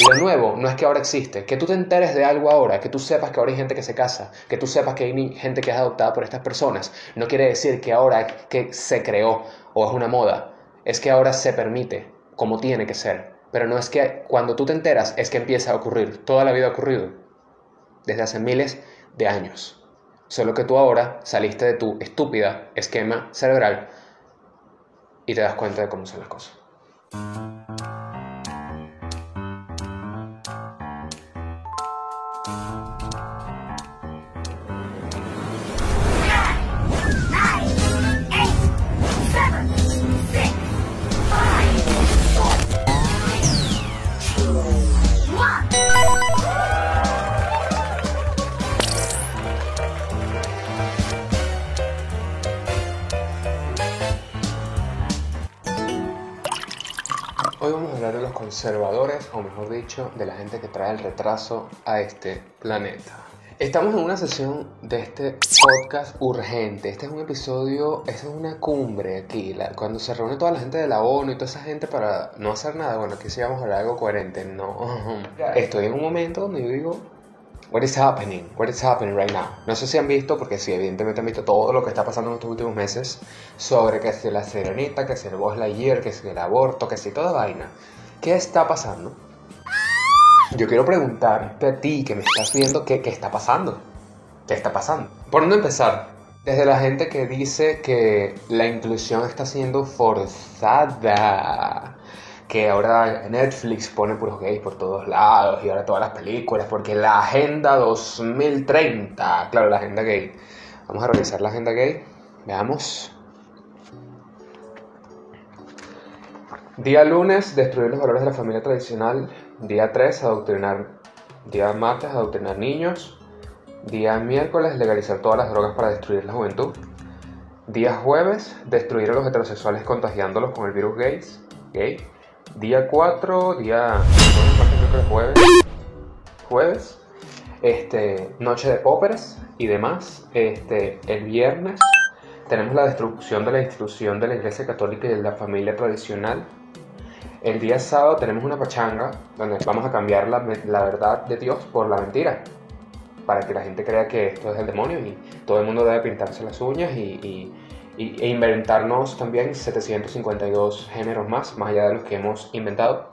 Lo nuevo no es que ahora existe, que tú te enteres de algo ahora, que tú sepas que ahora hay gente que se casa, que tú sepas que hay gente que es adoptada por estas personas, no quiere decir que ahora que se creó o es una moda, es que ahora se permite, como tiene que ser. Pero no es que cuando tú te enteras es que empieza a ocurrir, toda la vida ha ocurrido, desde hace miles de años. Solo que tú ahora saliste de tu estúpida esquema cerebral y te das cuenta de cómo son las cosas. Conservadores, o mejor dicho, de la gente que trae el retraso a este planeta. Estamos en una sesión de este podcast urgente. Este es un episodio, esta es una cumbre aquí, cuando se reúne toda la gente de la ONU y toda esa gente para no hacer nada. Bueno, aquí sí vamos a hablar algo coherente. No, estoy en un momento donde yo digo, What is happening? What is happening right now? No sé si han visto, porque sí, evidentemente han visto todo lo que está pasando en estos últimos meses sobre que si la serenita, que si el Buzz Lightyear, que si el aborto, que si toda vaina. ¿Qué está pasando? Yo quiero preguntarte a ti que me estás viendo qué, qué está pasando. ¿Qué está pasando? Por dónde empezar, desde la gente que dice que la inclusión está siendo forzada que ahora Netflix pone puros gays por todos lados y ahora todas las películas, porque la Agenda 2030, claro, la Agenda gay. Vamos a revisar la Agenda gay, veamos. Día lunes, destruir los valores de la familia tradicional. Día 3, adoctrinar. Día martes, adoctrinar niños. Día miércoles, legalizar todas las drogas para destruir la juventud. Día jueves, destruir a los heterosexuales contagiándolos con el virus gays. Gay. Día 4, día jueves, jueves, este, noche de póperes y demás. Este, el viernes tenemos la destrucción de la institución de la Iglesia Católica y de la familia tradicional. El día sábado tenemos una pachanga donde vamos a cambiar la, la verdad de Dios por la mentira para que la gente crea que esto es el demonio y todo el mundo debe pintarse las uñas y e inventarnos también 752 géneros más, más allá de los que hemos inventado.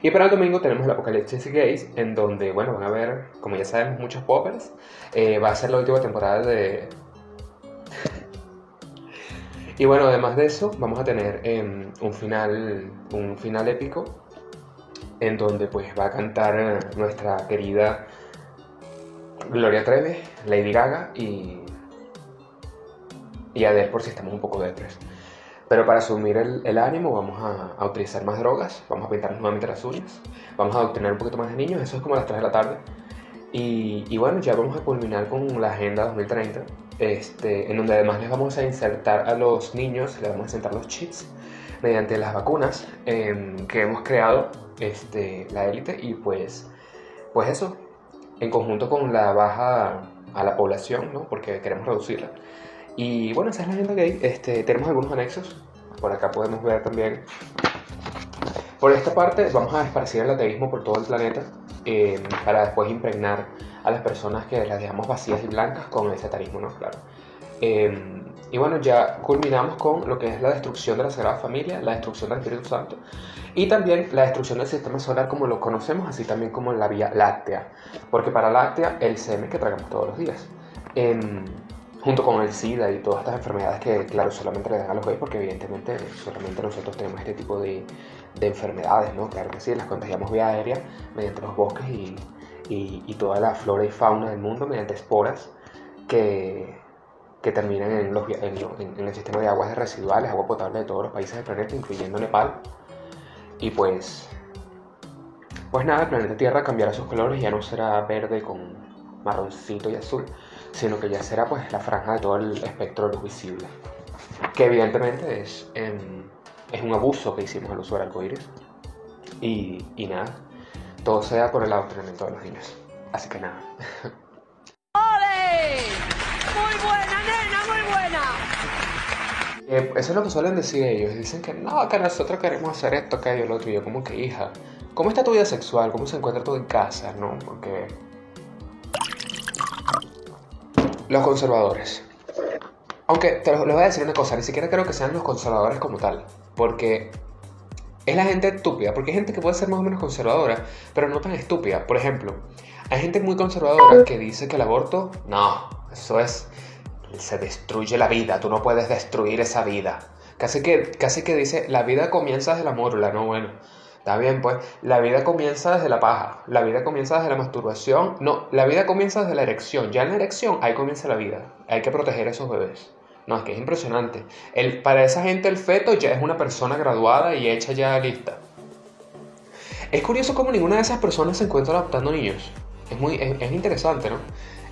Y para el domingo tenemos el Apocalipsis Gays, en donde, bueno, van a ver, como ya sabemos, muchos poppers. Eh, va a ser la última temporada de... y bueno, además de eso, vamos a tener em, un, final, un final épico, en donde pues va a cantar eh, nuestra querida Gloria Trevi, Lady Gaga y y a ver por si estamos un poco detres. Pero para asumir el, el ánimo vamos a, a, utilizar más drogas, vamos a pintarnos nuevamente las uñas, vamos a obtener un poquito más de niños, eso es como a las 3 de la tarde. Y, y, bueno, ya vamos a culminar con la Agenda 2030, este, en donde además les vamos a insertar a los niños, les vamos a insertar los chips mediante las vacunas eh, que hemos creado este, la élite y pues, pues eso, en conjunto con la baja a la población, ¿no? porque queremos reducirla. Y bueno, esa es la agenda gay. Este, tenemos algunos anexos. Por acá podemos ver también. Por esta parte vamos a esparcir el ateísmo por todo el planeta eh, para después impregnar a las personas que las dejamos vacías y blancas con el satanismo, ¿no? Claro. Eh, y bueno, ya culminamos con lo que es la destrucción de la Sagrada Familia, la destrucción del Espíritu Santo y también la destrucción del sistema solar como lo conocemos, así también como la Vía Láctea. Porque para Láctea, el semen que tragamos todos los días. Eh, junto con el SIDA y todas estas enfermedades que, claro, solamente le dan a los gays, porque evidentemente solamente nosotros tenemos este tipo de, de enfermedades, ¿no? Claro que sí, las contagiamos vía aérea mediante los bosques y, y, y, toda la flora y fauna del mundo mediante esporas que, que terminan en, los, en, el sistema de aguas residuales, agua potable de todos los países del planeta, incluyendo Nepal. Y pues, pues nada, el planeta Tierra cambiará sus colores, ya no será verde con marroncito y azul, sino que ya será pues la franja de todo el espectro de luz visible. Que evidentemente es, eh, es un abuso que hicimos al uso del arcoíris. Y, y nada, todo sea por el adoctrinamiento de los niños. Así que nada. ¡Ole! ¡Muy buena, nena, muy buena! Eh, eso es lo que suelen decir ellos. Dicen que no, que nosotros queremos hacer esto, que yo lo otro. Y yo como que, hija, ¿cómo está tu vida sexual? ¿Cómo se encuentra todo en casa? ¿No? Porque... Los conservadores. Aunque te les voy a decir una cosa, ni siquiera creo que sean los conservadores como tal. Porque es la gente estúpida, porque hay gente que puede ser más o menos conservadora, pero no tan estúpida. Por ejemplo, hay gente muy conservadora que dice que el aborto, no, eso es, se destruye la vida, tú no puedes destruir esa vida. Casi que, casi que dice, la vida comienza desde la mórula, no, bueno. Está bien, pues la vida comienza desde la paja, la vida comienza desde la masturbación, no, la vida comienza desde la erección, ya en la erección ahí comienza la vida, hay que proteger a esos bebés. No, es que es impresionante. El, para esa gente el feto ya es una persona graduada y hecha ya lista. Es curioso cómo ninguna de esas personas se encuentra adoptando niños. Es, muy, es, interesante, ¿no?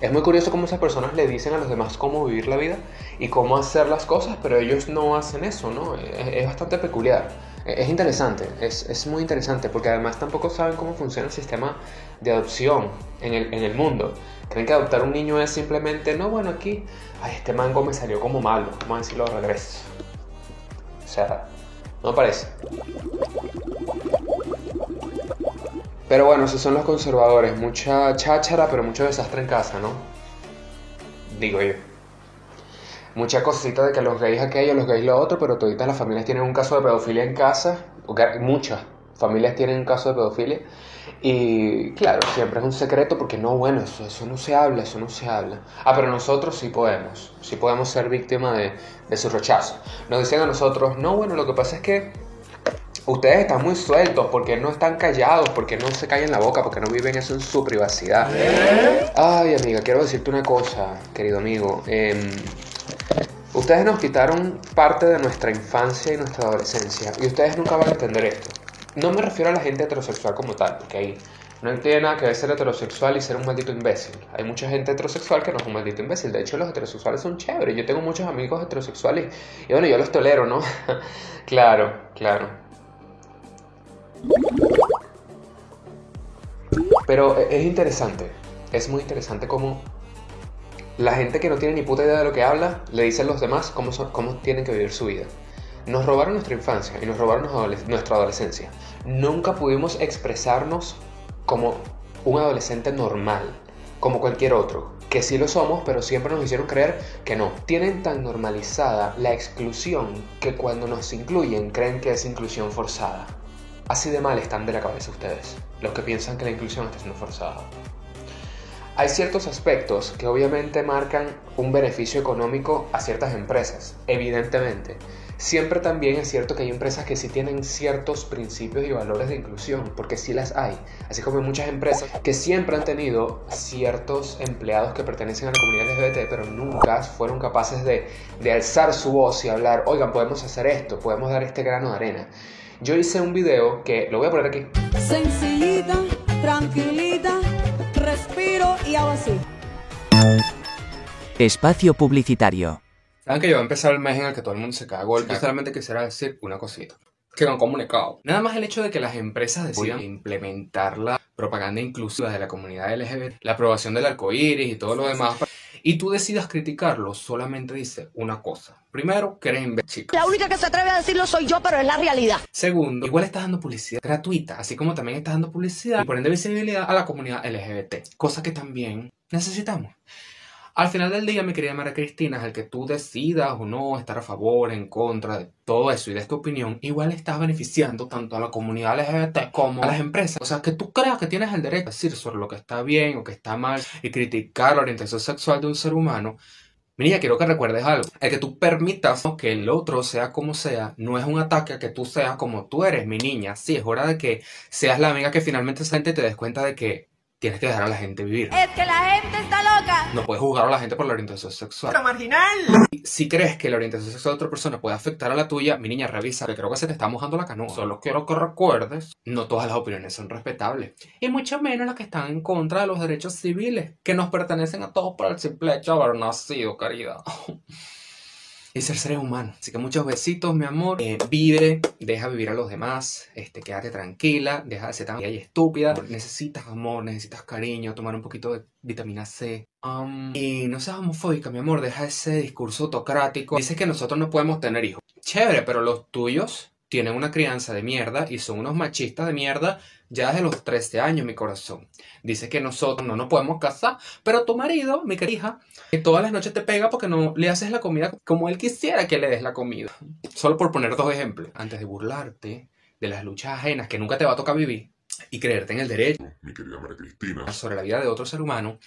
Es muy curioso cómo esas personas le dicen a los demás cómo vivir la vida y cómo hacer las cosas, pero ellos no hacen eso, ¿no? Es, bastante peculiar. Es interesante, es, es, muy interesante, porque además tampoco saben cómo funciona el sistema de adopción en el, en el mundo. Creen que adoptar un niño es simplemente, no, bueno, aquí ay, este mango me salió como malo, vamos a decirlo de regreso. O sea, no parece. Pero bueno, esos son los conservadores. Mucha cháchara, pero mucho desastre en casa, ¿no? Digo yo. Mucha cosita de que los gays aquello, los gays lo otro, pero toditas las familias tienen un caso de pedofilia en casa. Muchas familias tienen un caso de pedofilia. Y claro, siempre es un secreto porque no, bueno, eso, eso no se habla, eso no se habla. Ah, pero nosotros sí podemos, sí podemos ser víctimas de, de su rechazo. Nos decían a nosotros, no, bueno, lo que pasa es que ustedes están muy sueltos, porque no están callados, porque no se callan la boca, porque no viven eso en su privacidad. Ay, amiga, quiero decirte una cosa, querido amigo. Em, ustedes nos quitaron parte de nuestra infancia y nuestra adolescencia, y ustedes nunca van a entender esto. No me refiero a la gente heterosexual como tal, porque ahí no tiene nada que ver ser heterosexual y ser un maldito imbécil. Hay mucha gente heterosexual que no es un maldito imbécil. De hecho, los heterosexuales son chéveres. Yo tengo muchos amigos heterosexuales y bueno, yo los tolero, ¿no? claro, claro. Pero e-, es interesante, es muy interesante cómo la gente que no tiene ni puta idea de lo que habla le dice a los demás cómo, cómo tienen que vivir su vida. Nos robaron nuestra infancia y nos robaron nuestra adolescencia. Nunca pudimos expresarnos como un adolescente normal, como cualquier otro, que sí lo somos, pero siempre nos hicieron creer que no. Tienen tan normalizada la exclusión que cuando nos incluyen creen que es inclusión forzada. Así de mal están de la cabeza ustedes, los que piensan que la inclusión está siendo forzada. Hay ciertos aspectos que obviamente marcan un beneficio económico a ciertas empresas, evidentemente, Siempre también es cierto que hay empresas que sí tienen ciertos principios y valores de inclusión, porque sí las hay. Así como hay muchas empresas que siempre han tenido ciertos empleados que pertenecen a la comunidad LGBT, pero nunca fueron capaces de, de alzar su voz y hablar, oigan, podemos hacer esto, podemos dar este grano de arena. Yo hice un video que lo voy a poner aquí. Tranquilita, respiro y hago así. Espacio publicitario. Saben que yo voy a empezar el mes en el que todo el mundo se caga golpe. Yo solamente quisiera decir una cosita. Que han comunicado. Nada más el hecho de que las empresas decidan implementar la propaganda inclusiva de la comunidad LGBT, la aprobación del arco iris y todo lo demás, y tú decidas criticarlo, solamente dice una cosa. Primero, eres imbécil. La única que se atreve a decirlo soy yo, pero es la realidad. Segundo, igual estás dando publicidad gratuita, así como también estás dando publicidad y por ende visibilidad a la comunidad LGBT, cosa que también necesitamos. Al final del día, mi querida María Cristina, es el que tú decidas o no estar a favor, en contra de todo eso y de tu opinión, igual estás beneficiando tanto a la comunidad LGBT como a las empresas. O sea, que tú creas que tienes el derecho a decir sobre lo que está bien o que está mal y criticar la orientación sexual de un ser humano. Mira, quiero que recuerdes algo. El que tú permitas que el otro sea como sea, no es un ataque a que tú seas como tú eres, mi niña. Sí, es hora de que seas la amiga que finalmente se y te des cuenta de que tienes que dejar a la gente vivir. Es que la gente está loca. No puedes juzgar a la gente por la orientación sexual. ¡Pero marginal! Si crees que la orientación sexual de otra persona puede afectar a la tuya, mi niña, revisa, que creo que se te está mojando la canoa. Solo quiero que recuerdes, no todas las opiniones son respetables. Y mucho menos las que están en contra de los derechos civiles, que nos pertenecen a todos por el simple hecho de haber nacido, querida. y ser seres humanos. Así que muchos besitos, mi amor. Eh, vive, deja vivir a los demás, este, quédate tranquila, deja de ser tan y estúpida. Necesitas amor, necesitas cariño, tomar un poquito de vitamina C. Um, y no seas homofóbica, mi amor, deja ese discurso autocrático. Dices que nosotros no podemos tener hijos. Chévere, pero los tuyos tienen una crianza de mierda y son unos machistas de mierda ya desde los 13 años, mi corazón. Dice que nosotros no nos podemos casar, pero tu marido, mi querida, que todas las noches te pega porque no le haces la comida como él quisiera que le des la comida. Solo por poner dos ejemplos. Antes de burlarte de las luchas ajenas que nunca te va a tocar vivir y creerte en el derecho, mi querida María Cristina, sobre la vida de otro ser humano,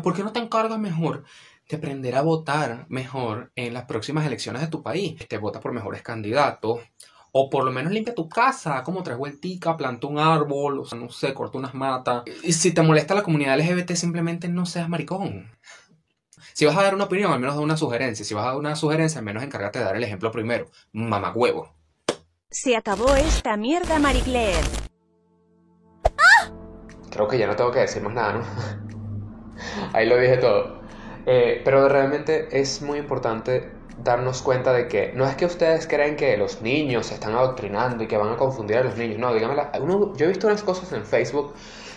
¿por qué no te encargas mejor de aprender a votar mejor en las próximas elecciones de tu país? Te vota por mejores candidatos, o por lo menos limpia tu casa, como tres vueltica, planta un árbol, o sea, no sé, corta unas matas. Y si te molesta la comunidad LGBT, simplemente no seas maricón. Si vas a dar una opinión, al menos da una sugerencia. Si vas a dar una sugerencia, al menos encárgate de dar el ejemplo primero. Mamagüevo. Se acabó esta mierda, Marie Claire. Creo que ya no tengo que decir más nada, ¿no? Ahí lo dije todo. Eh, pero realmente es muy importante darnos cuenta de que no es que ustedes creen que los niños se están adoctrinando y que van a confundir a los niños, no, díganme, yo he visto unas cosas en Facebook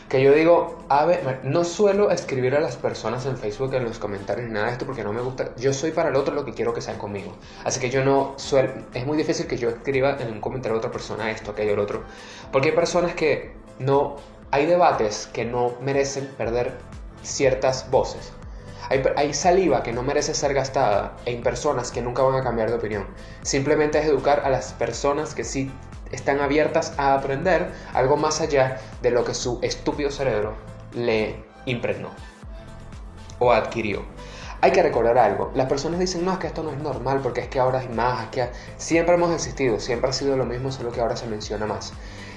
que yo digo, a ver, no suelo escribir a las personas en Facebook en los comentarios ni nada de esto porque no me gusta, yo soy para el otro lo que quiero que sean conmigo, así que yo no suelo, es muy difícil que yo escriba en un comentario a otra persona esto, aquello, el otro, porque hay personas que no, hay debates que no merecen perder ciertas voces. Hay, saliva que no merece ser gastada en personas que nunca van a cambiar de opinión. Simplemente es educar a las personas que sí están abiertas a aprender algo más allá de lo que su estúpido cerebro le impregnó o adquirió. Hay que recordar algo. Las personas dicen, no, es que esto no es normal porque es que ahora hay más, que siempre hemos existido, siempre ha sido lo mismo, solo que ahora se menciona más.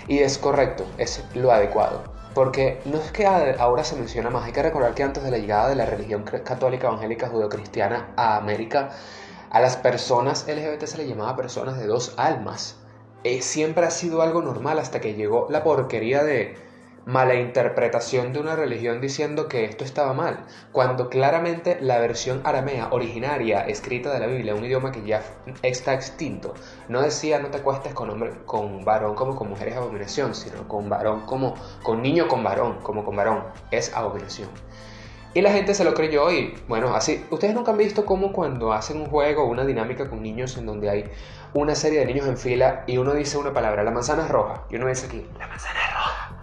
Y es correcto, es lo adecuado. Porque no es que ahora se menciona más, hay que recordar que antes de la llegada de la religión católica evangélica judeocristiana a América, a las personas LGBT se le llamaba personas de dos almas. Eh, siempre ha sido algo normal hasta que llegó la porquería de mala interpretación de una religión diciendo que esto estaba mal, cuando claramente la versión aramea originaria escrita de la Biblia, un idioma que ya está extinto, no decía no te acuestes con hombre, con varón como con mujer es abominación, sino con varón como con niño con varón, como con varón es abominación. Y la gente se lo creyó y bueno, así, ustedes nunca han visto cómo cuando hacen un juego o una dinámica con niños en donde hay una serie de niños en fila y uno dice una palabra, la manzana es roja, y uno dice aquí, la manzana es roja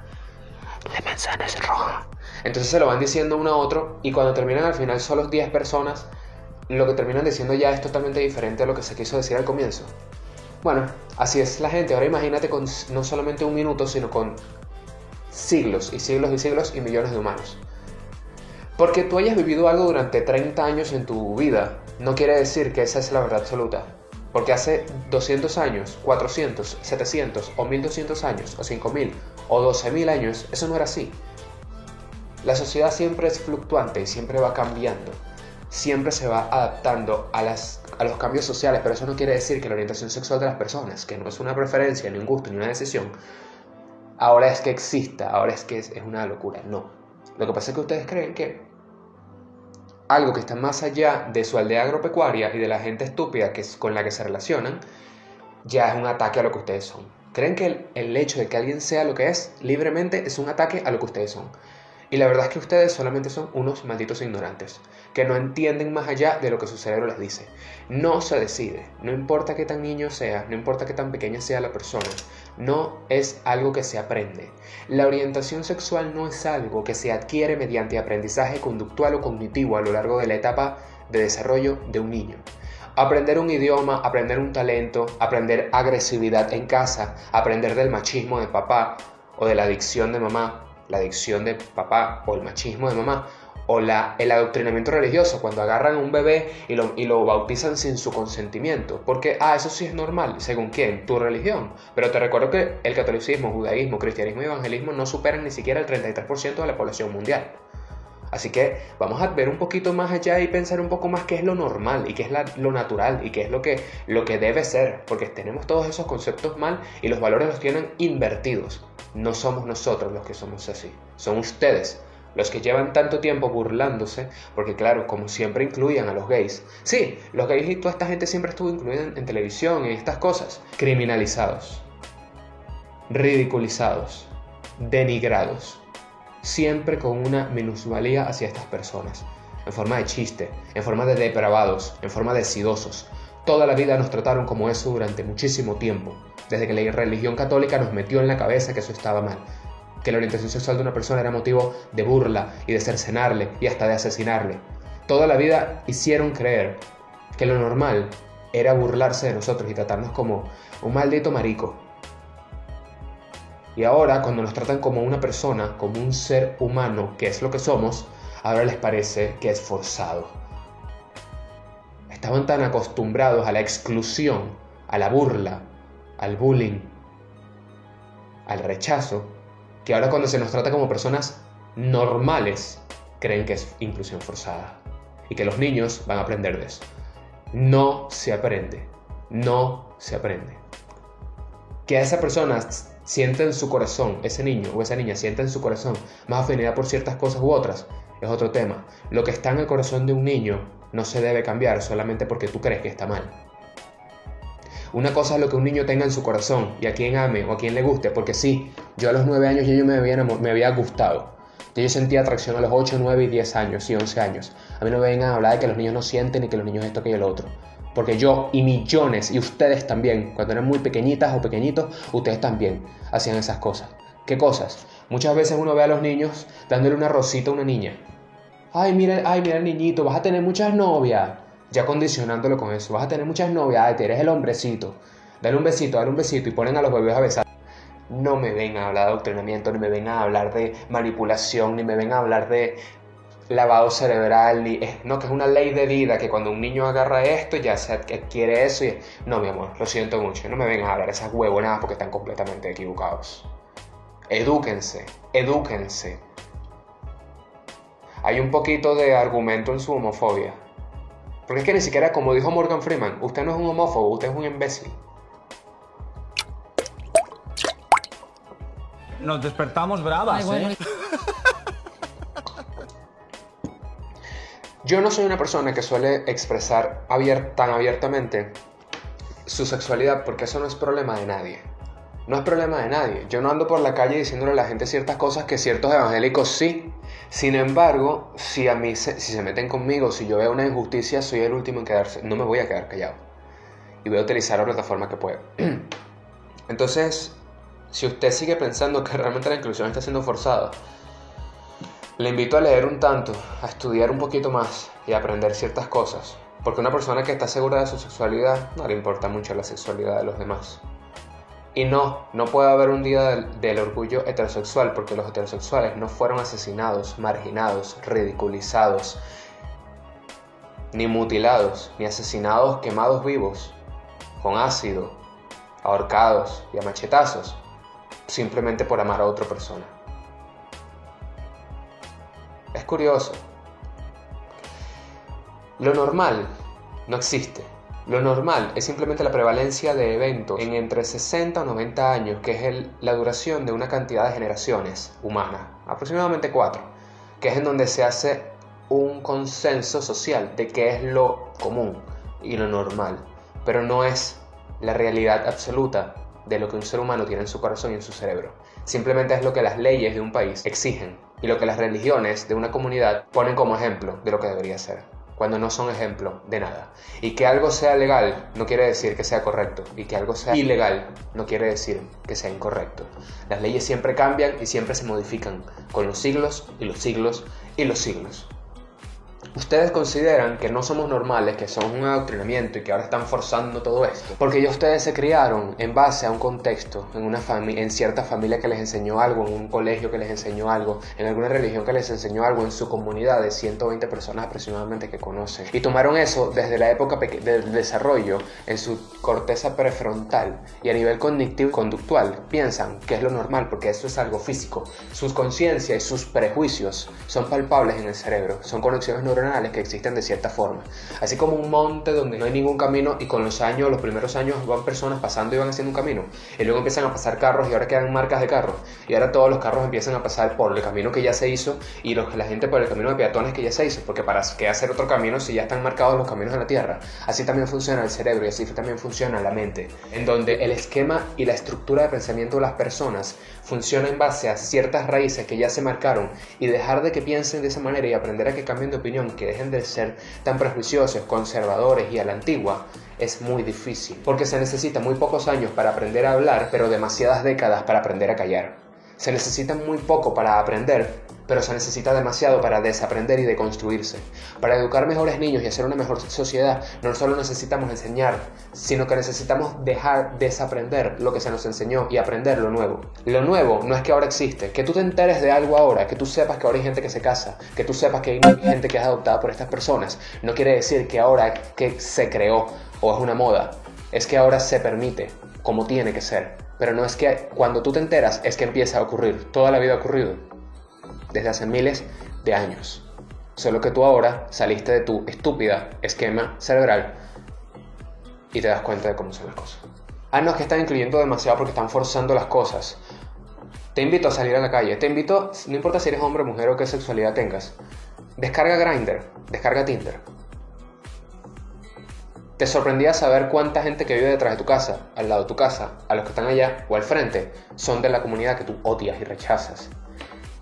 la manzana es roja. Entonces se lo van diciendo uno a otro y cuando terminan al final solo 10 personas, lo que terminan diciendo ya es totalmente diferente a lo que se quiso decir al comienzo. Bueno, así es la gente. Ahora imagínate con no solamente un minuto, sino con siglos y siglos y siglos y millones de humanos. Porque tú hayas vivido algo durante 30 años en tu vida, no quiere decir que esa es la verdad absoluta. Porque hace 200 años, 400, 700 o 1200 años o 5000 o 12.000 años, eso no era así. La sociedad siempre es fluctuante y siempre va cambiando. Siempre se va adaptando a, los cambios sociales, pero eso no quiere decir que la orientación sexual de las personas, que no es una preferencia, ni un gusto, ni una decisión, ahora es que exista, ahora es que es una locura. No. Lo que pasa es que ustedes creen que algo que está más allá de su aldea agropecuaria y de la gente estúpida que es, con la que se relacionan, ya es un ataque a lo que ustedes son. Creen que el, hecho de que alguien sea lo que es libremente es un ataque a lo que ustedes son. Y la verdad es que ustedes solamente son unos malditos ignorantes, que no entienden más allá de lo que su cerebro les dice. No se decide, no importa qué tan niño sea, no importa qué tan pequeña sea la persona, no es algo que se aprende. La orientación sexual no es algo que se adquiere mediante aprendizaje conductual o cognitivo a lo largo de la etapa de desarrollo de un niño. Aprender un idioma, aprender un talento, aprender agresividad en casa, aprender del machismo de papá o de la adicción de mamá, la adicción de papá o el machismo de mamá, o el adoctrinamiento religioso, cuando agarran un bebé y lo, y lo bautizan sin su consentimiento. Porque, ah, eso sí es normal, según quién, tu religión. Pero te recuerdo que el catolicismo, judaísmo, cristianismo y evangelismo no superan ni siquiera el 33% de la población mundial. Así que vamos a ver un poquito más allá y pensar un poco más qué es lo normal y qué es lo natural y qué es lo que, lo que debe ser, porque tenemos todos esos conceptos mal y los valores los tienen invertidos. No somos nosotros los que somos así, son ustedes los que llevan tanto tiempo burlándose, porque claro, como siempre incluían a los gays. Sí, los gays y toda esta gente siempre estuvo incluida en, en televisión y estas cosas. Criminalizados, ridiculizados, denigrados, siempre con una minusvalía hacia estas personas, en forma de chiste, en forma de depravados, en forma de sidosos. Toda la vida nos trataron como eso durante muchísimo tiempo, desde que la religión católica nos metió en la cabeza que eso estaba mal, que la orientación sexual de una persona era motivo de burla y de cercenarle y hasta de asesinarle. Toda la vida hicieron creer que lo normal era burlarse de nosotros y tratarnos como un maldito marico. Y ahora, cuando nos tratan como una persona, como un ser humano, que es lo que somos, ahora les parece que es forzado. Estaban tan acostumbrados a la exclusión, a la burla, al bullying, al rechazo, que ahora cuando se nos trata como personas normales, creen que es inclusión forzada. Y que los niños van a aprender de eso. No se aprende. No se aprende. Que a esa persona siente en su corazón, ese niño o esa niña siente en su corazón más afinidad por ciertas cosas u otras, es otro tema. Lo que está en el corazón de un niño no se debe cambiar solamente porque tú crees que está mal. Una cosa es lo que un niño tenga en su corazón y a quien ame o a quien le guste, porque sí, yo a los 9 años yo me había, me había gustado. Yo sentía atracción a los 8, 9 y 10 años y 11 años. A mí no me vengan a hablar de que los niños no sienten y que los niños esto, que y lo otro. Porque yo y millones, y ustedes también, cuando eran muy pequeñitas o pequeñitos, ustedes también hacían esas cosas. ¿Qué cosas? Muchas veces uno ve a los niños dándole una rosita a una niña. Ay, mira, ay, mira el niñito, vas a tener muchas novias ya condicionándolo con eso. Vas a tener muchas novias, eres el hombrecito. Dale un besito, dale un besito y ponen a los bebés a besar. No me vengan a hablar de adoctrinamiento, ni me vengan a hablar de manipulación, ni me vengan a hablar de lavado cerebral, ni no, que es una ley de vida, que cuando un niño agarra esto ya se adquiere eso y... No, mi amor, lo siento mucho, no me vengan a hablar de esas huevonadas porque están completamente equivocados. Edúquense, edúquense. Hay un poquito de argumento en su homofobia. Porque es que ni siquiera, como dijo Morgan Freeman, usted no es un homófobo, usted es un imbécil. Nos despertamos bravas, ¿eh? Yo no soy una persona que suele expresar tan abiertamente su sexualidad porque eso no es problema de nadie. No es problema de nadie. Yo no ando por la calle diciéndole a la gente ciertas cosas que ciertos evangélicos sí. Sin embargo, si a mí se, si se meten conmigo, si yo veo una injusticia, soy el último en quedarse. No me voy a quedar callado. Y voy a utilizar la plataforma que pueda. Entonces, si usted sigue pensando que realmente la inclusión está siendo forzada, le invito a leer un tanto, a estudiar un poquito más y a aprender ciertas cosas. Porque una persona que está segura de su sexualidad no le importa mucho la sexualidad de los demás. Y no, no puede haber un día del, orgullo heterosexual porque los heterosexuales no fueron asesinados, marginados, ridiculizados, ni mutilados, ni asesinados quemados vivos, con ácido, ahorcados y a machetazos, simplemente por amar a otra persona. Es curioso. Lo normal no existe. Lo normal es simplemente la prevalencia de eventos en entre 60 o 90 años, que es la duración de una cantidad de generaciones humanas, aproximadamente 4, que es en donde se hace un consenso social de qué es lo común y lo normal, pero no es la realidad absoluta de lo que un ser humano tiene en su corazón y en su cerebro. Simplemente es lo que las leyes de un país exigen y lo que las religiones de una comunidad ponen como ejemplo de lo que debería ser cuando no son ejemplo de nada. Y que algo sea legal no quiere decir que sea correcto. Y que algo sea ilegal no quiere decir que sea incorrecto. Las leyes siempre cambian y siempre se modifican con los siglos y los siglos y los siglos. Ustedes consideran que no somos normales, que somos un adoctrinamiento y que ahora están forzando todo esto. Porque ya ustedes se criaron en base a un contexto, en, una en cierta familia que les enseñó algo, en un colegio que les enseñó algo, en alguna religión que les enseñó algo, en su comunidad de 120 personas aproximadamente que conocen. Y tomaron eso desde la época del desarrollo en su corteza prefrontal y a nivel cognitivo conductual piensan que es lo normal porque eso es algo físico. Sus conciencias y sus prejuicios son palpables en el cerebro, son conexiones neuronales que existen de cierta forma. Así como un monte donde no hay ningún camino y con los años, los primeros años van personas pasando y van haciendo un camino. Y luego empiezan a pasar carros y ahora quedan marcas de carros. Y ahora todos los carros empiezan a pasar por el camino que ya se hizo y los, la gente por el camino de peatones que ya se hizo. Porque para qué hacer otro camino si ya están marcados los caminos de la Tierra. Así también funciona el cerebro y así también funciona la mente. En donde el esquema y la estructura de pensamiento de las personas funciona en base a ciertas raíces que ya se marcaron y dejar de que piensen de esa manera y aprender a que cambien de opinión, que dejen de ser tan prejuiciosos, conservadores y a la antigua, es muy difícil, porque se necesita muy pocos años para aprender a hablar, pero demasiadas décadas para aprender a callar. Se necesita muy poco para aprender, pero se necesita demasiado para desaprender y deconstruirse. Para educar mejores niños y hacer una mejor sociedad, no solo necesitamos enseñar, sino que necesitamos dejar desaprender lo que se nos enseñó y aprender lo nuevo. Lo nuevo no es que ahora existe, que tú te enteres de algo ahora, que tú sepas que ahora hay gente que se casa, que tú sepas que hay gente que es adoptada por estas personas, no quiere decir que ahora que se creó o es una moda, es que ahora se permite, como tiene que ser. Pero no es que cuando tú te enteras es que empieza a ocurrir, toda la vida ha ocurrido desde hace miles de años. Solo que tú ahora saliste de tu estúpida esquema cerebral y te das cuenta de cómo son las cosas. Ah, no, es que están incluyendo demasiado porque están forzando las cosas. Te invito a salir a la calle. Te invito, no importa si eres hombre, mujer o qué sexualidad tengas. Descarga Grindr, descarga Tinder. Te sorprendía saber cuánta gente que vive detrás de tu casa, al lado de tu casa, a los que están allá o al frente, son de la comunidad que tú odias y rechazas.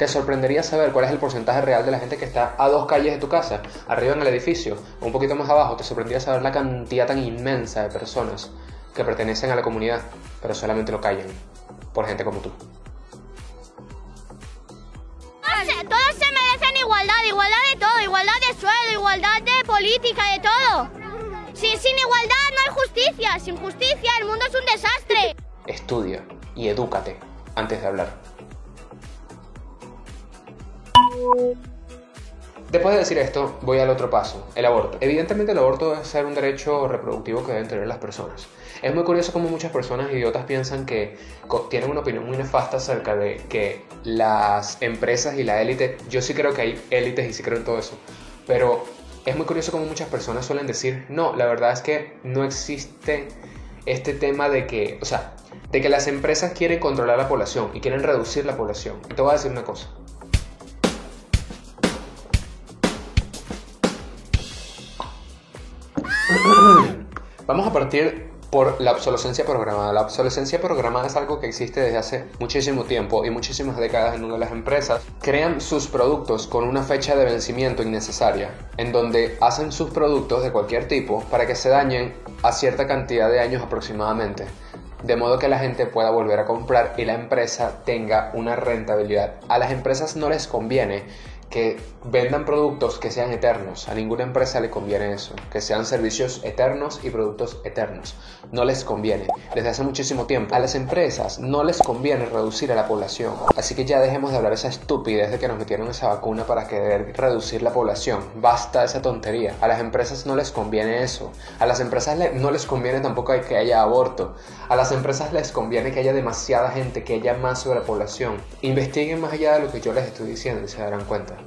Te sorprendería saber cuál es el porcentaje real de la gente que está a dos calles de tu casa, arriba en el edificio, o un poquito más abajo. Te sorprendería saber la cantidad tan inmensa de personas que pertenecen a la comunidad, pero solamente lo callan por gente como tú. Todos se merecen igualdad, igualdad de todo, igualdad de suelo, igualdad de política, de todo. Sin, sin igualdad no hay justicia, sin justicia el mundo es un desastre. Estudia y edúcate antes de hablar. Después de decir esto, voy al otro paso, el aborto. Evidentemente el aborto debe ser un derecho reproductivo que deben tener las personas. Es muy curioso cómo muchas personas idiotas piensan que tienen una opinión muy nefasta acerca de que las empresas y la élite, yo sí creo que hay élites y sí creo en todo eso, pero es muy curioso cómo muchas personas suelen decir, no, la verdad es que no existe este tema de que, o sea, de que las empresas quieren controlar la población y quieren reducir la población. te voy a decir una cosa. Vamos a partir por la obsolescencia programada. La obsolescencia programada es algo que existe desde hace muchísimo tiempo y muchísimas décadas en donde las empresas crean sus productos con una fecha de vencimiento innecesaria, en donde hacen sus productos de cualquier tipo para que se dañen a cierta cantidad de años aproximadamente, de modo que la gente pueda volver a comprar y la empresa tenga una rentabilidad. A las empresas no les conviene que vendan productos que sean eternos. A ninguna empresa le conviene eso, que sean servicios eternos y productos eternos. No les conviene. Desde hace muchísimo tiempo. A las empresas no les conviene reducir a la población. Así que ya dejemos de hablar esa estupidez de que nos metieron esa vacuna para querer reducir la población. Basta esa tontería. A las empresas no les conviene eso. A las empresas no les conviene tampoco que haya aborto. A las empresas les conviene que haya demasiada gente, que haya más sobrepoblación. Investiguen más allá de lo que yo les estoy diciendo y se darán cuenta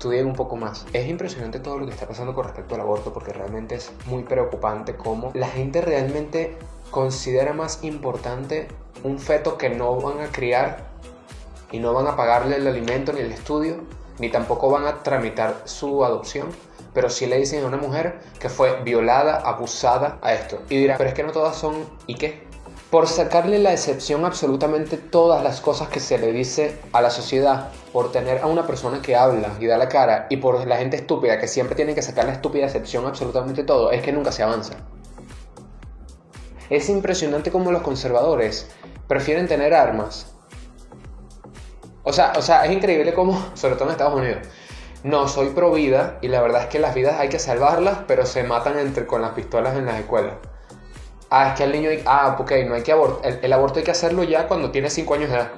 estudien un poco más. Es impresionante todo lo que está pasando con respecto al aborto porque realmente es muy preocupante cómo la gente realmente considera más importante un feto que no van a criar y no van a pagarle el alimento ni el estudio, ni tampoco van a tramitar su adopción, pero sí le dicen a una mujer que fue violada, abusada a esto. Y dirán, pero es que no todas son, ¿y qué? Por sacarle la excepción absolutamente todas las cosas que se le dice a la sociedad, por tener a una persona que habla y da la cara, y por la gente estúpida que siempre tiene que sacar la estúpida excepción absolutamente todo, es que nunca se avanza. Es impresionante cómo los conservadores prefieren tener armas. O sea, o sea, es increíble cómo, sobre todo en Estados Unidos, no, soy pro vida y la verdad es que las vidas hay que salvarlas, pero se matan entre, con las pistolas en las escuelas. Ah, es que al niño hay... Ah, ok, no hay que abortar. El, aborto hay que hacerlo ya cuando tiene 5 años de edad.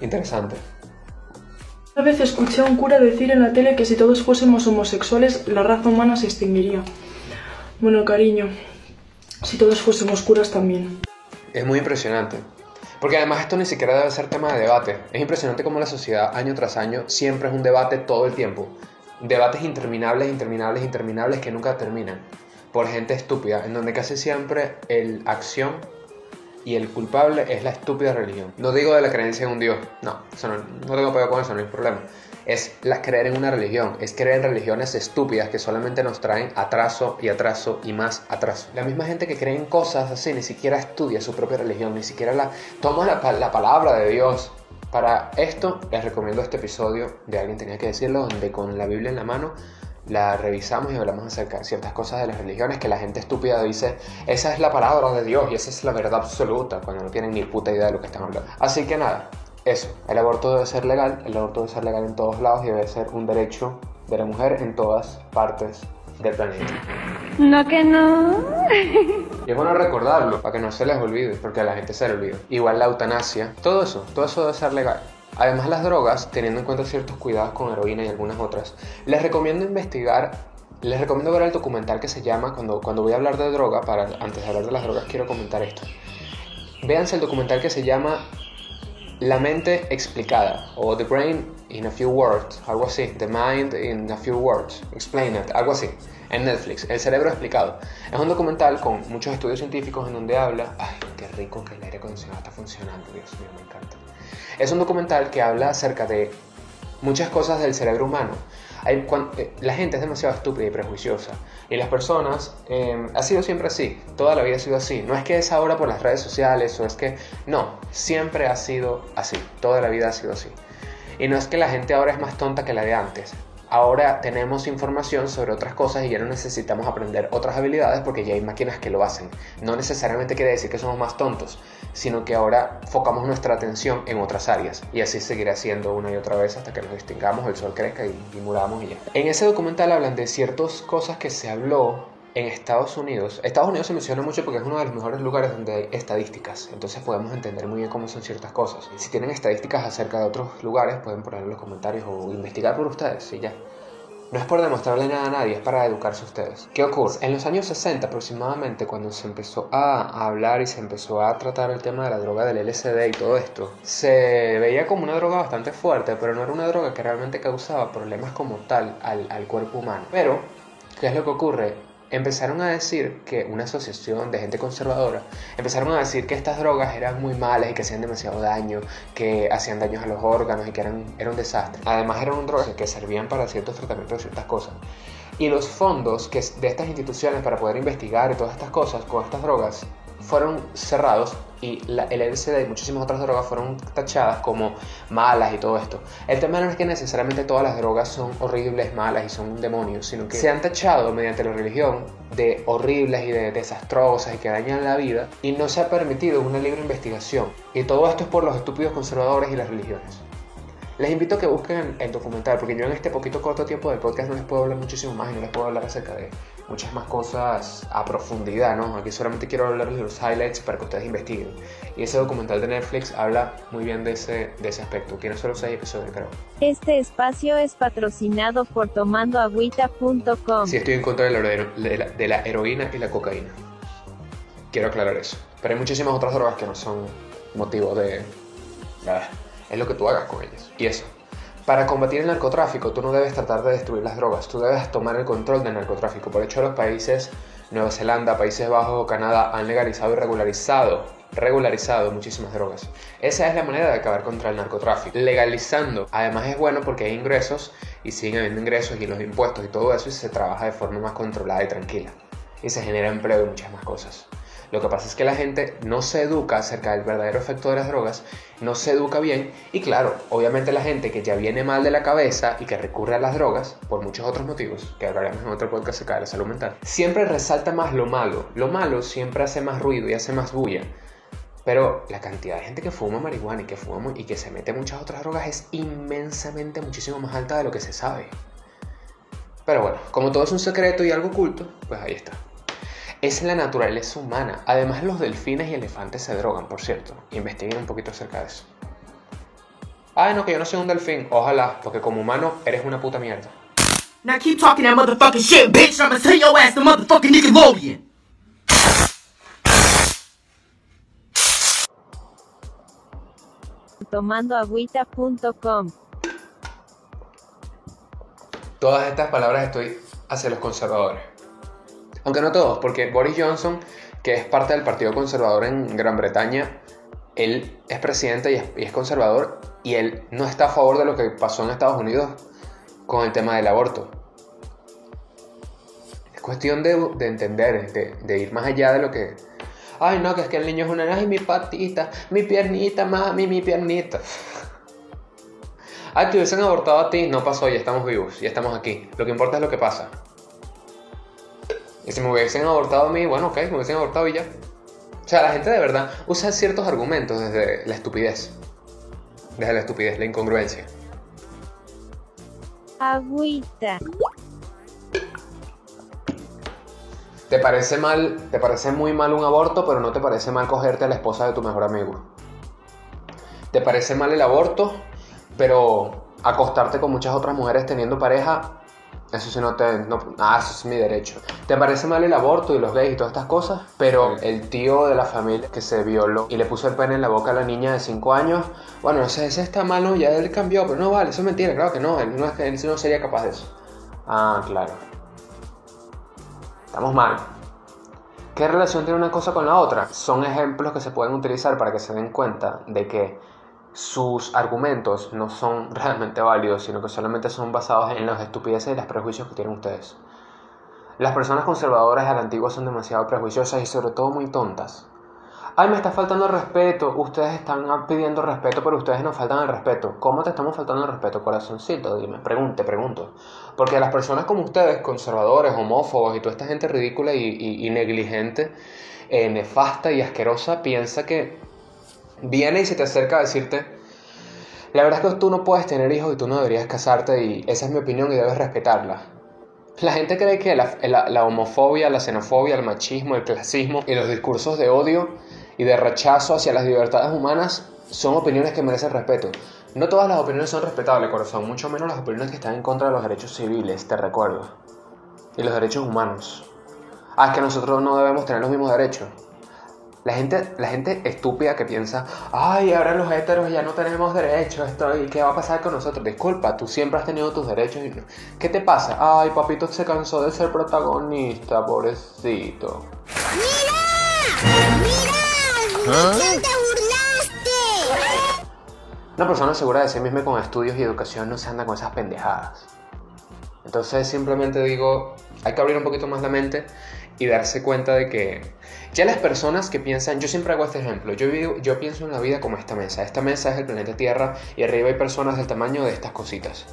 Interesante. Una vez escuché a un cura decir en la tele que si todos fuésemos homosexuales, la raza humana se extinguiría. Bueno, cariño, si todos fuésemos curas también. Es muy impresionante. Porque además esto ni siquiera debe ser tema de debate. Es impresionante cómo la sociedad año tras año siempre es un debate todo el tiempo. Debates interminables, interminables, interminables que nunca terminan. Por gente estúpida, en donde casi siempre el acción y el culpable es la estúpida religión. No digo de la creencia en un Dios, no, eso no, tengo peor con eso, no hay problema. Es la creer en una religión, es creer en religiones estúpidas que solamente nos traen atraso y atraso y más atraso. La misma gente que cree en cosas así ni siquiera estudia su propia religión, ni siquiera la toma la, la palabra de Dios. Para esto les recomiendo este episodio de Alguien Tenía que Decirlo, donde con la Biblia en la mano la revisamos y hablamos acerca de ciertas cosas de las religiones que la gente estúpida dice, esa es la palabra de Dios y esa es la verdad absoluta, cuando no tienen ni puta idea de lo que están hablando. Así que nada, eso, el aborto debe ser legal, el aborto debe ser legal en todos lados y debe ser un derecho de la mujer en todas partes del planeta. No que no. Y es bueno recordarlo para que no se les olvide, porque a la gente se le olvida. Igual la eutanasia, todo eso, todo eso debe ser legal. Además las drogas, teniendo en cuenta ciertos cuidados con heroína y algunas otras, les recomiendo investigar, les recomiendo ver el documental que se llama, cuando, cuando voy a hablar de droga, para, antes de hablar de las drogas quiero comentar esto. Véanse el documental que se llama La mente explicada o The Brain in a Few Words, algo así, The Mind in a Few Words, Explain It, algo así, en Netflix, El cerebro explicado. Es un documental con muchos estudios científicos en donde habla, ay, qué rico que el aire acondicionado está funcionando, Dios mío, me encanta. Es un documental que habla acerca de muchas cosas del cerebro humano. Eh, la gente es demasiado estúpida y prejuiciosa. Y las personas, eh, ha sido siempre así, toda la vida ha sido así. No es que es ahora por las redes sociales o es que, no, siempre ha sido así, toda la vida ha sido así. Y no es que la gente ahora es más tonta que la de antes. Ahora tenemos información sobre otras cosas y ya no necesitamos aprender otras habilidades porque ya hay máquinas que lo hacen. No necesariamente quiere decir que somos más tontos, sino que ahora focamos nuestra atención en otras áreas. Y así seguirá siendo una y otra vez hasta que nos distingamos, el sol crezca y, y muramos y ya. En ese documental hablan de ciertas cosas que se habló en Estados Unidos, Estados Unidos se menciona mucho porque es uno de los mejores lugares donde hay estadísticas, entonces podemos entender muy bien cómo son ciertas cosas. Si tienen estadísticas acerca de otros lugares, pueden ponerlo en los comentarios o investigar por ustedes y ya. No es por demostrarle nada a nadie, es para educarse ustedes. ¿Qué ocurre? En los años 60 aproximadamente, cuando se empezó a hablar y se empezó a tratar el tema de la droga del LSD y todo esto, se veía como una droga bastante fuerte, pero no era una droga que realmente causaba problemas como tal al, al cuerpo humano. Pero, ¿qué es lo que ocurre? Empezaron a decir que una asociación de gente conservadora empezaron a decir que estas drogas eran muy malas y que hacían demasiado daño, que hacían daños a los órganos y que eran, era un desastre. Además eran drogas que servían para ciertos tratamientos de ciertas cosas. Y los fondos que de estas instituciones para poder investigar todas estas cosas con estas drogas fueron cerrados y la, el LSD y muchísimas otras drogas fueron tachadas como malas y todo esto. El tema no es que necesariamente todas las drogas son horribles, malas y son demonios, sino que se han tachado mediante la religión de horribles y de desastrosas y que dañan la vida y no se ha permitido una libre investigación. Y todo esto es por los estúpidos conservadores y las religiones. Les invito a que busquen el documental, porque yo en este poquito corto tiempo del podcast no les puedo hablar muchísimo más y no les puedo hablar acerca de muchas más cosas a profundidad, ¿no? Aquí solamente quiero hablarles de los highlights para que ustedes investiguen. Y ese documental de Netflix habla muy bien de ese, de ese aspecto. Tiene solo seis episodios, creo. Este espacio es patrocinado por tomandoagüita.com. Sí, estoy en contra de la, hero- de la- de la heroína y la cocaína. Quiero aclarar eso. Pero hay muchísimas otras drogas que no son motivo de... Ah, Es lo que tú hagas con ellas. Y eso. Para combatir el narcotráfico, tú no debes tratar de destruir las drogas, tú debes tomar el control del narcotráfico. Por hecho, los países, Nueva Zelanda, Países Bajos Canadá, han legalizado y regularizado, regularizado muchísimas drogas. Esa es la manera de acabar contra el narcotráfico. Legalizando. Además es bueno porque hay ingresos y siguen habiendo ingresos y los impuestos y todo eso y se trabaja de forma más controlada y tranquila. Y se genera empleo y muchas más cosas. Lo que pasa es que la gente no se educa acerca del verdadero efecto de las drogas, no se educa bien y claro, obviamente la gente que ya viene mal de la cabeza y que recurre a las drogas por muchos otros motivos, que hablaremos en otro podcast acerca de la salud mental, siempre resalta más lo malo. Lo malo siempre hace más ruido y hace más bulla. Pero la cantidad de gente que fuma marihuana y que fuma y que se mete muchas otras drogas es inmensamente muchísimo más alta de lo que se sabe. Pero bueno, como todo es un secreto y algo oculto, pues ahí está. Es la naturaleza humana. Además, los delfines y elefantes se drogan, por cierto. Investiguen un poquito acerca de eso. Ay, no, que yo no soy un delfín. Ojalá, porque como humano eres una puta mierda. Now keep talking that motherfucking shit, bitch. I'ma send your ass to motherfucking Nickelodeon. tomandoagüita.com. Todas estas palabras estoy hacia los conservadores. Aunque no todos, porque Boris Johnson, que es parte del Partido Conservador en Gran Bretaña, él es presidente y es, conservador y él no está a favor de lo que pasó en Estados Unidos con el tema del aborto. Es cuestión de, de entender, de, de ir más allá de lo que... Ay, no, que es que el niño es una... Ay, mi patita, mi piernita, mami, mi piernita. Ay, te hubiesen abortado a ti. No pasó, ya estamos vivos, ya estamos aquí. Lo que importa es lo que pasa. Y si me hubiesen abortado a mí, bueno, ok, me hubiesen abortado y ya. O sea, la gente de verdad usa ciertos argumentos desde la estupidez. Desde la estupidez, la incongruencia. Agüita. Te parece mal, te parece muy mal un aborto, pero no te parece mal cogerte a la esposa de tu mejor amigo. Te parece mal el aborto, pero acostarte con muchas otras mujeres teniendo pareja, eso sí no te... No, ah, eso es mi derecho. Te parece mal el aborto y los gays y todas estas cosas, pero el tío de la familia que se violó y le puso el pene en la boca a la niña de 5 años, bueno, ese, ese está malo, ya él cambió, pero no vale, eso es mentira, claro que no, él no, él no sería capaz de eso. Ah, claro. Estamos mal. ¿Qué relación tiene una cosa con la otra? Son ejemplos que se pueden utilizar para que se den cuenta de que sus argumentos no son realmente válidos, sino que solamente son basados en las estupideces y los prejuicios que tienen ustedes. Las personas conservadoras a la antigua son demasiado prejuiciosas y sobre todo muy tontas. Ay, me está faltando respeto. Ustedes están pidiendo respeto, pero ustedes nos faltan el respeto. ¿Cómo te estamos faltando el respeto, corazoncito? Dime, pregunte, pregunto. Porque las personas como ustedes, conservadores, homófobos y toda esta gente ridícula y negligente, eh, nefasta y asquerosa, piensa que viene y se te acerca a decirte, la verdad es que tú no puedes tener hijos y tú no deberías casarte y esa es mi opinión y debes respetarla. La gente cree que la, homofobia, la xenofobia, el machismo, el clasismo y los discursos de odio y de rechazo hacia las libertades humanas son opiniones que merecen respeto. No todas las opiniones son respetables, corazón, mucho menos las opiniones que están en contra de los derechos civiles, te recuerdo. Y los derechos humanos. Ah, es que nosotros no debemos tener los mismos derechos. La gente, la gente estúpida que piensa, ay, ahora los héteros ya no tenemos derechos, esto, ¿y qué va a pasar con nosotros? Disculpa, tú siempre has tenido tus derechos. Y no- ¿Qué te pasa? Ay, papito se cansó de ser protagonista, pobrecito. Una persona segura de sí misma con estudios y educación no se anda con esas pendejadas. Entonces simplemente digo, hay que abrir un poquito más la mente y darse cuenta de que ya las personas que piensan, yo siempre hago este ejemplo, yo, vivo- yo pienso en la vida como esta mesa, esta mesa es el planeta Tierra y arriba hay personas del tamaño de estas cositas.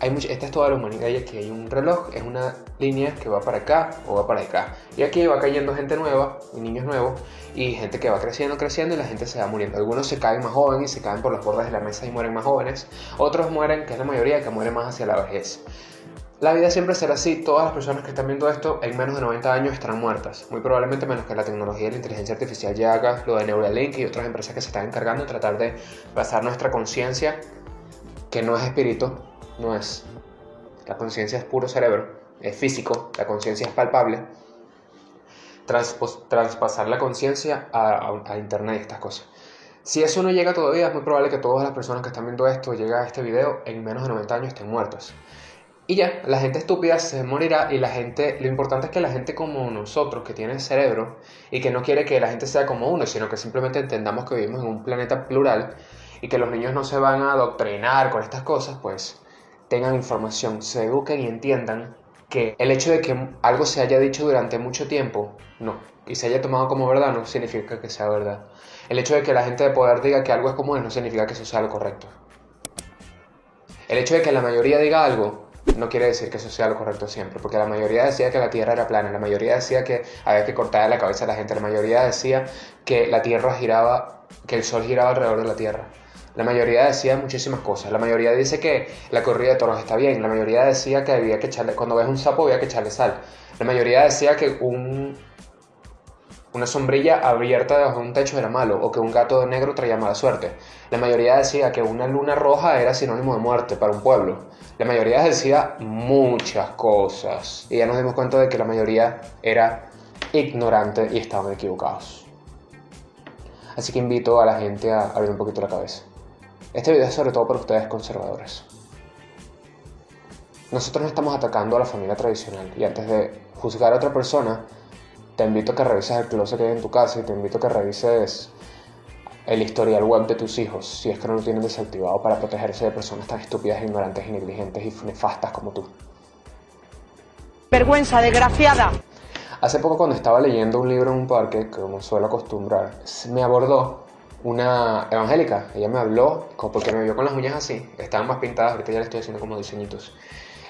Hay mucha- esta es toda la humanidad y aquí hay un reloj, es una línea que va para acá o va para acá. Y aquí va cayendo gente nueva y niños nuevos y gente que va creciendo, creciendo y la gente se va muriendo. Algunos se caen más jóvenes y se caen por los bordes de la mesa y mueren más jóvenes. Otros mueren, que es la mayoría, que mueren más hacia la vejez. La vida siempre será así, todas las personas que están viendo esto en menos de 90 años estarán muertas, muy probablemente menos que la tecnología y la inteligencia artificial ya haga lo de Neuralink y otras empresas que se están encargando de tratar de basar nuestra conciencia, que no es espíritu, no es. La conciencia es puro cerebro, es físico, la conciencia es palpable. Traspasar la conciencia a, a- a internet y estas cosas. Si eso no llega todavía, es muy probable que todas las personas que están viendo esto, llega a este video, en menos de 90 años estén muertas. Y ya, la gente estúpida se morirá y la gente, lo importante es que la gente como nosotros, que tiene cerebro y que no quiere que la gente sea como uno, sino que simplemente entendamos que vivimos en un planeta plural y que los niños no se van a adoctrinar con estas cosas, pues tengan información, se eduquen y entiendan que el hecho de que algo se haya dicho durante mucho tiempo, no, y se haya tomado como verdad, no significa que sea verdad. El hecho de que la gente de poder diga que algo es como es, no significa que eso sea lo correcto. El hecho de que la mayoría diga algo no quiere decir que eso sea lo correcto siempre, porque la mayoría decía que la Tierra era plana, la mayoría decía que había que cortar la cabeza a la gente, la mayoría decía que la Tierra giraba, que el Sol giraba alrededor de la Tierra. La mayoría decía muchísimas cosas. La mayoría dice que la corrida de toros está bien. La mayoría decía que había que echarle, cuando ves un sapo había que echarle sal. La mayoría decía que un, una sombrilla abierta debajo de un techo era malo o que un gato negro traía mala suerte. La mayoría decía que una luna roja era sinónimo de muerte para un pueblo. La mayoría decía muchas cosas. Y ya nos dimos cuenta de que la mayoría era ignorante y estaban equivocados. Así que invito a la gente a abrir un poquito la cabeza. Este video es sobre todo para ustedes conservadores. Nosotros no estamos atacando a la familia tradicional y antes de juzgar a otra persona, te invito a que revises el closet que hay en tu casa y te invito a que revises el historial web de tus hijos, si es que no lo tienen desactivado para protegerse de personas tan estúpidas, ignorantes negligentes y nefastas como tú. Vergüenza, desgraciada. Hace poco cuando estaba leyendo un libro en un parque, como suelo acostumbrar, me abordó una evangélica. Ella me habló, porque me vio con las uñas así, estaban más pintadas, ahorita ya le estoy haciendo como diseñitos.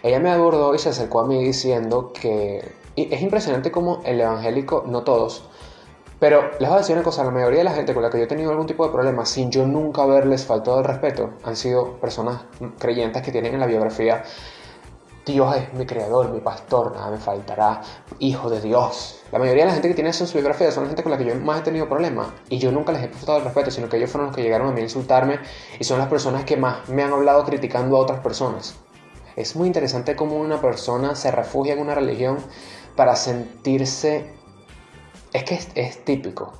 Ella me abordó y se acercó a mí diciendo que... Y es impresionante como el evangélico, no todos, pero les voy a decir una cosa, la mayoría de la gente con la que yo he tenido algún tipo de problema, sin yo nunca haberles faltado el respeto, han sido personas creyentes que tienen en la biografía, Dios es mi creador, mi pastor, nada me faltará, hijo de Dios. La mayoría de la gente que tiene eso en su biografía son la gente con la que yo más he tenido problemas y yo nunca les he faltado el respeto, sino que ellos fueron los que llegaron a mí a insultarme y son las personas que más me han hablado criticando a otras personas. Es muy interesante cómo una persona se refugia en una religión para sentirse... Es que es, típico,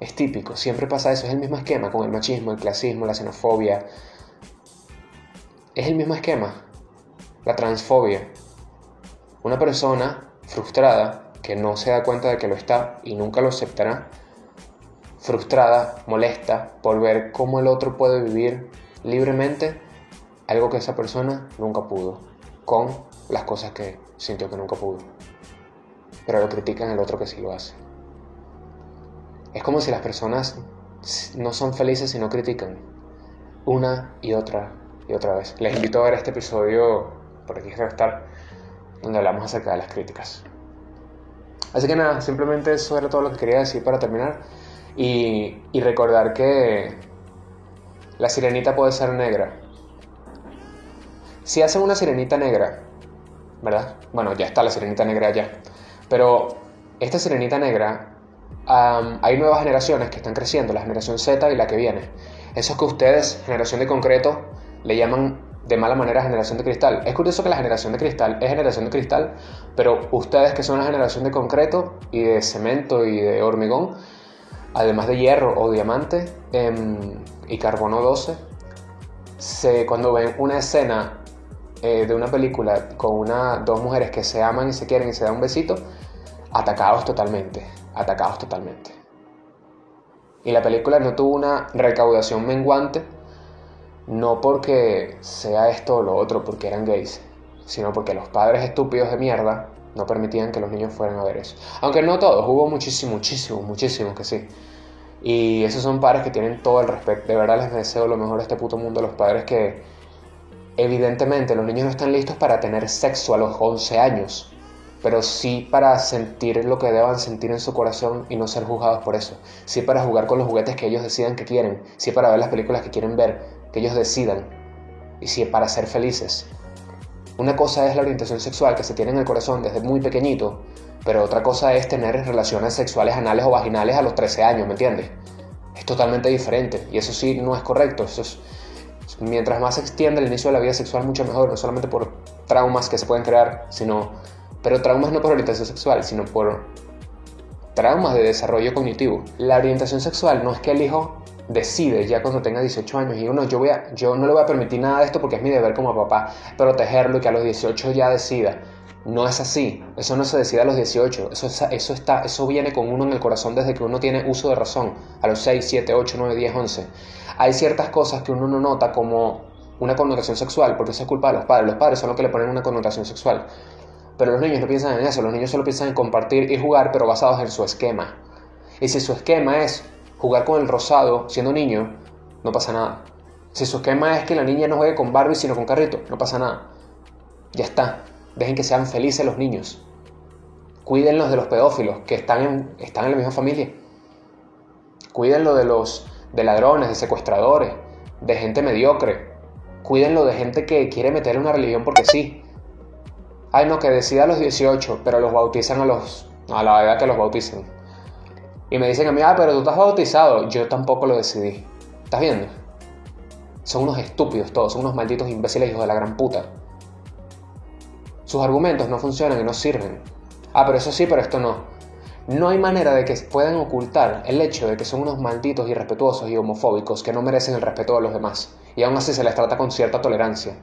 es típico, siempre pasa eso, es el mismo esquema con el machismo, el clasismo, la xenofobia. Es el mismo esquema, la transfobia. Una persona frustrada que no se da cuenta de que lo está y nunca lo aceptará, frustrada, molesta por ver cómo el otro puede vivir libremente algo que esa persona nunca pudo, con las cosas que sintió que nunca pudo. Pero lo critican el otro que sí lo hace. Es como si las personas no son felices si no critican una y otra y otra vez. Les invito a ver este episodio, por aquí estar, donde hablamos acerca de las críticas. Así que nada, simplemente eso era todo lo que quería decir para terminar. Y, y recordar que la sirenita puede ser negra, si hacen una sirenita negra, ¿verdad? Bueno, ya está la sirenita negra ya. Pero esta sirenita negra, hay nuevas generaciones que están creciendo, la generación Z y la que viene. Eso que ustedes, generación de concreto, le llaman de mala manera generación de cristal. Es curioso que la generación de cristal es generación de cristal, pero ustedes que son la generación de concreto y de cemento y de hormigón, además de hierro o diamante em, y carbono 12, se, cuando ven una escena eh, de una película con una, dos mujeres que se aman y se quieren y se dan un besito, atacados totalmente, atacados totalmente. Y la película no tuvo una recaudación menguante, no porque sea esto o lo otro, porque eran gays, sino porque los padres estúpidos de mierda no permitían que los niños fueran a ver eso. Aunque no todos, hubo muchísimos, muchísimos, muchísimos que sí. Y esos son padres que tienen todo el respeto. De verdad les deseo lo mejor a este puto mundo, los padres que, Evidentemente los niños no están listos para tener sexo a los 11 años, pero sí para sentir lo que deban sentir en su corazón y no ser juzgados por eso. Sí para jugar con los juguetes que ellos decidan que quieren, sí para ver las películas que quieren ver, que ellos decidan, y sí para ser felices. Una cosa es la orientación sexual que se tiene en el corazón desde muy pequeñito, pero otra cosa es tener relaciones sexuales anales o vaginales a los 13 años, ¿me entiendes? Es totalmente diferente y eso sí no es correcto, eso es, mientras más se extiende el inicio de la vida sexual, mucho mejor, no solamente por traumas que se pueden crear, sino, pero traumas no por orientación sexual, sino por traumas de desarrollo cognitivo. La orientación sexual no es que el hijo decide ya cuando tenga 18 años y uno yo voy a, yo no le voy a permitir nada de esto porque es mi deber como papá protegerlo y que a los 18 ya decida no es así eso no se decide a los 18 eso, eso está eso viene con uno en el corazón desde que uno tiene uso de razón a los 6 7 8 9 10 11 hay ciertas cosas que uno no nota como una connotación sexual, porque eso es culpa de los padres. Los padres son los que le ponen una connotación sexual. Pero los niños no piensan en eso, los niños solo piensan en compartir y jugar, pero basados en su esquema. Y si su esquema es jugar con el rosado siendo niño, no pasa nada. Si su esquema es que la niña no juegue con Barbie sino con carrito, no pasa nada. Ya está. Dejen que sean felices los niños. Cuídenlos de los pedófilos que están en, están en la misma familia. Cuídenlo de los de ladrones, de secuestradores, de gente mediocre. Cuídenlo de gente que quiere meterle una religión porque sí. Ay, no, que decida a los 18, pero los bautizan a los a la edad que los bauticen. Y me dicen a mí, ah, pero tú estás bautizado. Yo tampoco lo decidí. ¿Estás viendo? Son unos estúpidos todos, son unos malditos imbéciles hijos de la gran puta. Sus argumentos no funcionan y no sirven. Ah, pero eso sí, pero esto no. No hay manera de que puedan ocultar el hecho de que son unos malditos irrespetuosos y homofóbicos que no merecen el respeto de los demás y aún así se les trata con cierta tolerancia.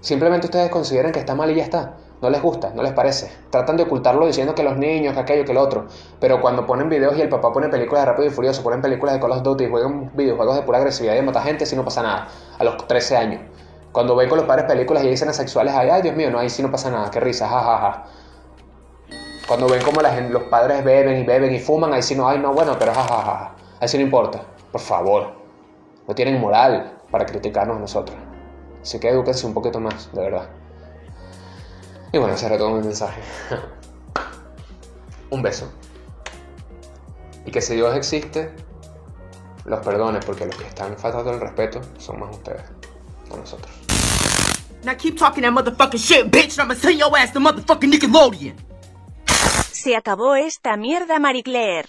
Simplemente ustedes consideran que está mal y ya está. No les gusta, no les parece. Tratan de ocultarlo diciendo que los niños, que aquello, que el otro. Pero cuando ponen videos y el papá pone películas de Rápido y Furioso, ponen películas de Call of Duty juegan videojuegos de pura agresividad y de gente, sí no pasa nada. A los 13 años. Cuando ven con los padres películas y dicen sexuales, ay, ay, Dios mío, no, ahí sí no pasa nada, qué risa, jajaja. Ja, ja. Cuando ven como los padres beben y beben y fuman, ahí sí no, ay, no, bueno, pero jajaja. Ja, ja. Ahí sí no importa. Por favor. No tienen moral para criticarnos a nosotros. Así que edúquense un poquito más, de verdad. Y bueno, ese era todo mi mensaje. un beso. Y que si Dios existe, los perdone, porque los que están faltando el respeto son más ustedes, no nosotros. Now keep talking that motherfucking shit, bitch, and I'ma send your ass to motherfucking Nickelodeon. Se acabó esta mierda, Marie Claire.